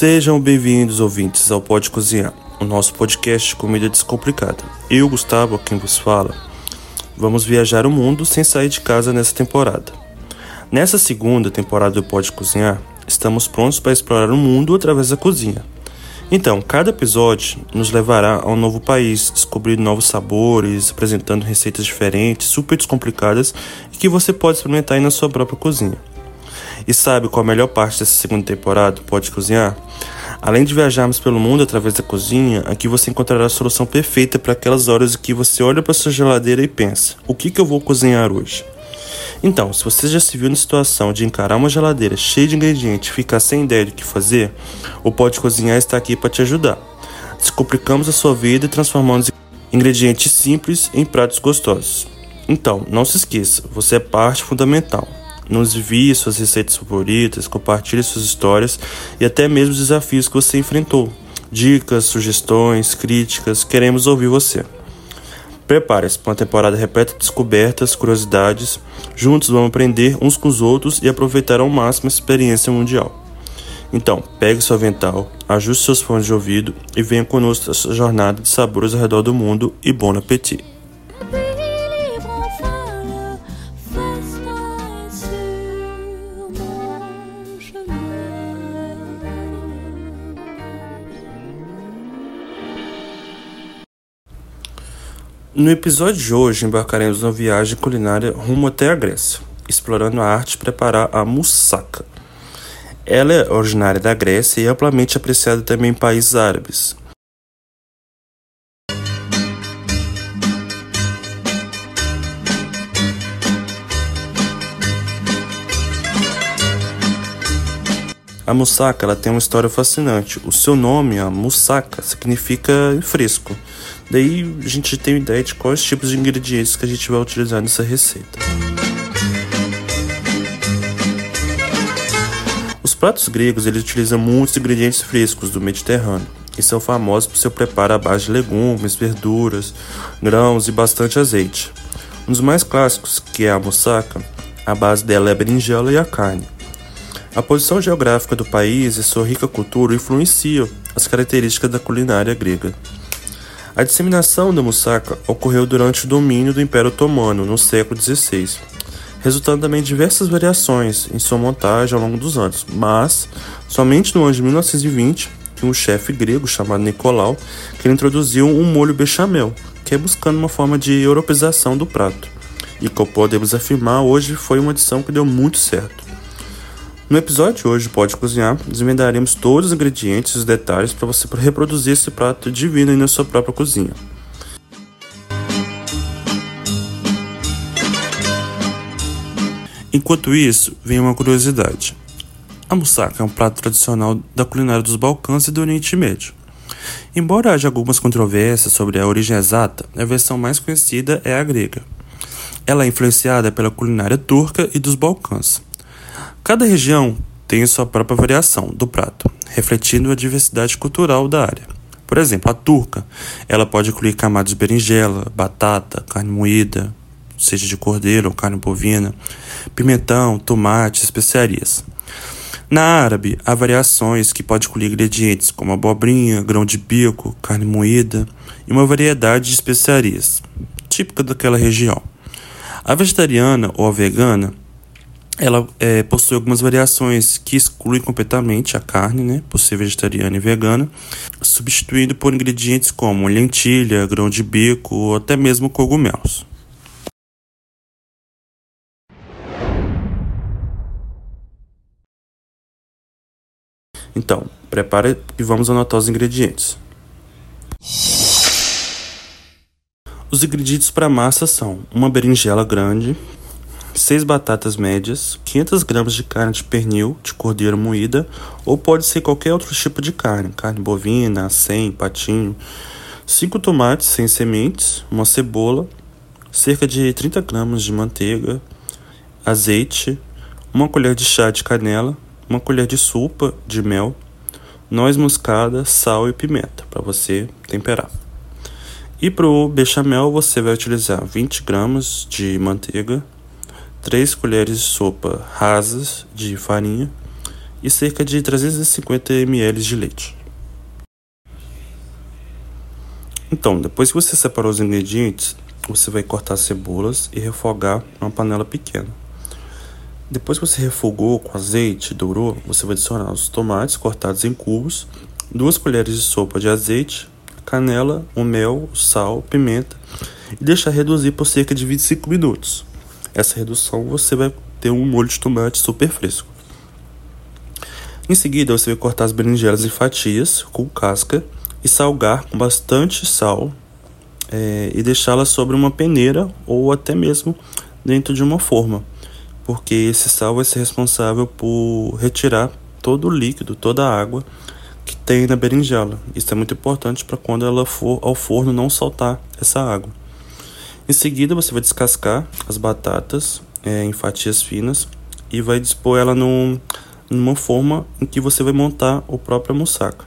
Sejam bem-vindos, ouvintes, ao Pode Cozinhar, o nosso podcast de comida descomplicada. Eu, Gustavo, quem vos fala, vamos viajar o mundo sem sair de casa nessa temporada. Nessa segunda temporada do Pode Cozinhar, estamos prontos para explorar o mundo através da cozinha. Então, cada episódio nos levará a um novo país, descobrindo novos sabores, apresentando receitas diferentes, super descomplicadas e que você pode experimentar aí na sua própria cozinha. E sabe qual a melhor parte dessa segunda temporada Pode Cozinhar? Além de viajarmos pelo mundo através da cozinha, aqui você encontrará a solução perfeita para aquelas horas em que você olha para sua geladeira e pensa: o que, que eu vou cozinhar hoje? Então, se você já se viu na situação de encarar uma geladeira cheia de ingredientes e ficar sem ideia do que fazer, o Pode Cozinhar está aqui para te ajudar. Descomplicamos a sua vida e transformamos ingredientes simples em pratos gostosos. Então, não se esqueça, você é parte fundamental. Nos envie suas receitas favoritas, compartilhe suas histórias e até mesmo os desafios que você enfrentou. Dicas, sugestões, críticas, queremos ouvir você. Prepare-se para uma temporada repleta de descobertas, curiosidades. Juntos vamos aprender uns com os outros e aproveitar ao máximo a experiência mundial. Então, pegue seu avental, ajuste seus fones de ouvido e venha conosco nessa jornada de sabores ao redor do mundo e bom apetite! No episódio de hoje embarcaremos numa viagem culinária rumo até a Grécia, explorando a arte de preparar a moussaka. Ela é originária da Grécia e amplamente apreciada também em países árabes. A moussaka ela tem uma história fascinante. O seu nome, a moussaka, significa fresco. Daí a gente tem ideia de quais tipos de ingredientes que a gente vai utilizar nessa receita. Os pratos gregos eles utilizam muitos ingredientes frescos do Mediterrâneo e são famosos por seu preparo à base de legumes, verduras, grãos e bastante azeite. Um dos mais clássicos, que é a moussaka, a base dela é a berinjela e a carne. A posição geográfica do país e sua rica cultura influenciam as características da culinária grega. A disseminação da moussaka ocorreu durante o domínio do Império Otomano no século XVI, resultando também diversas variações em sua montagem ao longo dos anos, mas somente no ano de 1920 que um chefe grego chamado Nicolau que introduziu um molho bechamel, que é buscando uma forma de europeização do prato, e como podemos afirmar hoje foi uma adição que deu muito certo. No episódio de hoje, Pode Cozinhar, desvendaremos todos os ingredientes e os detalhes para você reproduzir esse prato divino na sua própria cozinha. Enquanto isso, vem uma curiosidade. A moussaka é um prato tradicional da culinária dos Balcãs e do Oriente Médio. Embora haja algumas controvérsias sobre a origem exata, a versão mais conhecida é a grega. Ela é influenciada pela culinária turca e dos Balcãs. Cada região tem sua própria variação do prato, refletindo a diversidade cultural da área. Por exemplo, a turca, ela pode incluir camadas de berinjela, batata, carne moída, seja de cordeiro ou carne bovina, pimentão, tomate, especiarias. Na árabe, há variações que podem incluir ingredientes como abobrinha, grão de bico, carne moída e uma variedade de especiarias, típica daquela região. A vegetariana ou a vegana ela é, possui algumas variações que excluem completamente a carne, né, por ser vegetariana e vegana, substituindo por ingredientes como lentilha, grão de bico ou até mesmo cogumelos. Então, prepare e vamos anotar os ingredientes. Os ingredientes para massa são uma berinjela grande, 6 batatas médias, 500 gramas de carne de pernil de cordeiro moída, ou pode ser qualquer outro tipo de carne, carne bovina, acém, patinho, 5 tomates sem sementes, uma cebola, cerca de 30 gramas de manteiga, azeite, uma colher de chá de canela, uma colher de sopa de mel, noz moscada, sal e pimenta para você temperar. E para o bechamel você vai utilizar 20 gramas de manteiga, 3 colheres de sopa rasas de farinha e cerca de 350 ml de leite. Então, depois que você separou os ingredientes, você vai cortar cebolas e refogar numa panela pequena. Depois que você refogou com azeite, dourou, você vai adicionar os tomates cortados em cubos, duas colheres de sopa de azeite, canela, o mel, sal, pimenta e deixar reduzir por cerca de 25 minutos. Essa redução você vai ter um molho de tomate super fresco. Em seguida, você vai cortar as berinjelas em fatias com casca e salgar com bastante sal é, e deixá-la sobre uma peneira ou até mesmo dentro de uma forma porque esse sal vai ser responsável por retirar todo o líquido, toda a água que tem na berinjela. Isso é muito importante para quando ela for ao forno não soltar essa água. Em seguida, você vai descascar as batatas é, em fatias finas e vai dispor ela num, numa forma em que você vai montar o próprio moussaka.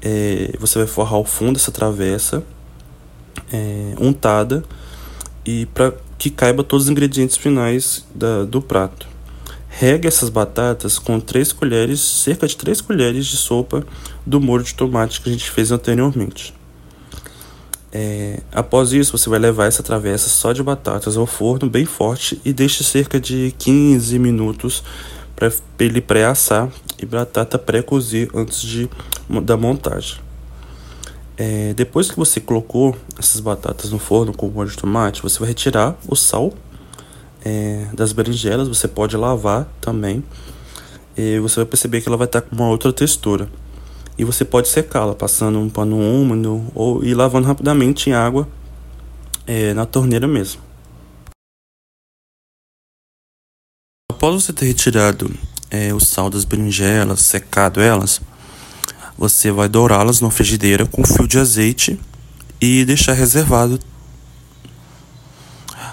É, você vai forrar o fundo dessa travessa é, untada e para que caiba todos os ingredientes finais da, do prato. Regue essas batatas com 3 colheres, cerca de 3 colheres de sopa do molho de tomate que a gente fez anteriormente. É, após isso, você vai levar essa travessa só de batatas ao forno bem forte e deixe cerca de 15 minutos para ele pré-assar e batata pré-cozir antes de, da montagem. É, depois que você colocou essas batatas no forno com molho de tomate, você vai retirar o sal é, das berinjelas. Você pode lavar também. E você vai perceber que ela vai estar com uma outra textura. E você pode secá-la passando um pano úmido ou ir lavando rapidamente em água é, na torneira mesmo. Após você ter retirado é, o sal das berinjelas, secado elas, você vai dourá-las na frigideira com fio de azeite e deixar reservado.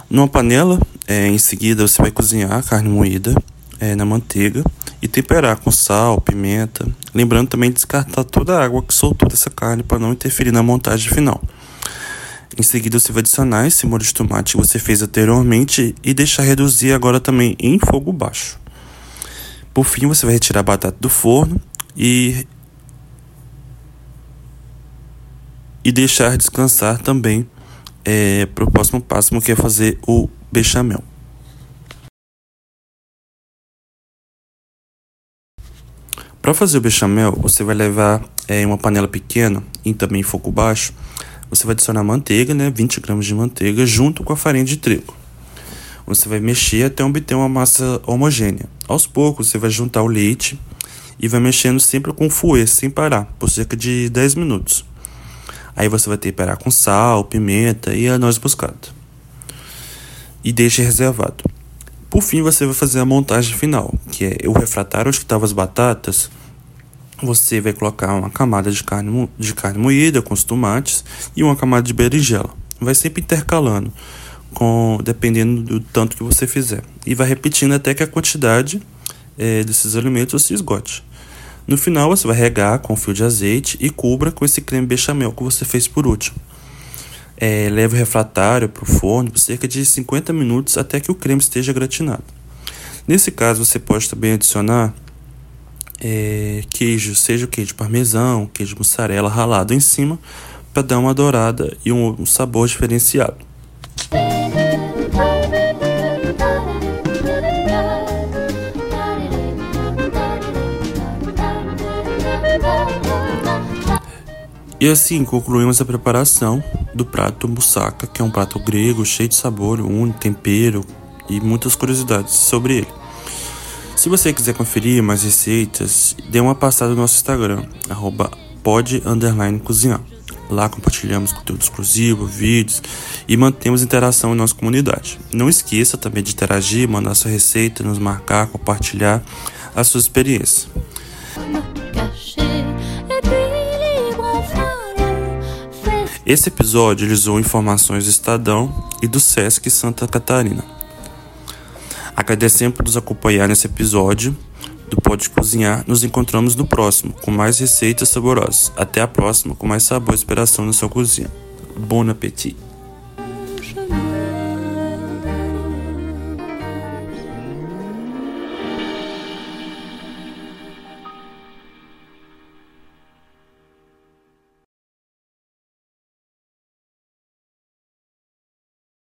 Numa panela, é, em seguida você vai cozinhar a carne moída é, na manteiga e temperar com sal, pimenta, lembrando também de descartar toda a água que soltou dessa carne para não interferir na montagem final. Em seguida você vai adicionar esse molho de tomate que você fez anteriormente e deixar reduzir agora também em fogo baixo. Por fim, você vai retirar a batata do forno e e deixar descansar também é, para o próximo passo, que é fazer o bechamel. Para fazer o bechamel, você vai levar é, uma panela pequena e também fogo baixo. Você vai adicionar manteiga, né, 20 gramas de manteiga, junto com a farinha de trigo. Você vai mexer até obter uma massa homogênea. Aos poucos, você vai juntar o leite e vai mexendo sempre com fouet, sem parar, por cerca de 10 minutos. Aí você vai temperar com sal, pimenta e a noz moscada. E deixe reservado. Por fim, você vai fazer a montagem final, que é o refratário onde estavam as batatas. Você vai colocar uma camada de carne, de carne moída com os tomates e uma camada de berinjela. Vai sempre intercalando, com dependendo do tanto que você fizer. E vai repetindo até que a quantidade é, desses alimentos se esgote. No final, você vai regar com fio de azeite e cubra com esse creme bechamel que você fez por último. É, leve o refratário para o forno por cerca de 50 minutos até que o creme esteja gratinado. Nesse caso, você pode também adicionar é, queijo, seja o queijo parmesão, queijo mussarela ralado em cima, para dar uma dourada e um, um sabor diferenciado. E assim concluímos a preparação do prato moussaka, que é um prato grego cheio de sabor, um tempero e muitas curiosidades sobre ele. Se você quiser conferir mais receitas, dê uma passada no nosso Instagram, arroba. Lá compartilhamos conteúdo exclusivo, vídeos e mantemos interação em nossa comunidade. Não esqueça também de interagir, mandar sua receita, nos marcar, compartilhar a sua experiência. Esse episódio usou informações do Estadão e do Sesc Santa Catarina. Agradecemos por nos acompanhar nesse episódio do Pode Cozinhar. Nos encontramos no próximo, com mais receitas saborosas. Até a próxima, com mais sabor e inspiração na sua cozinha. Bom apetite!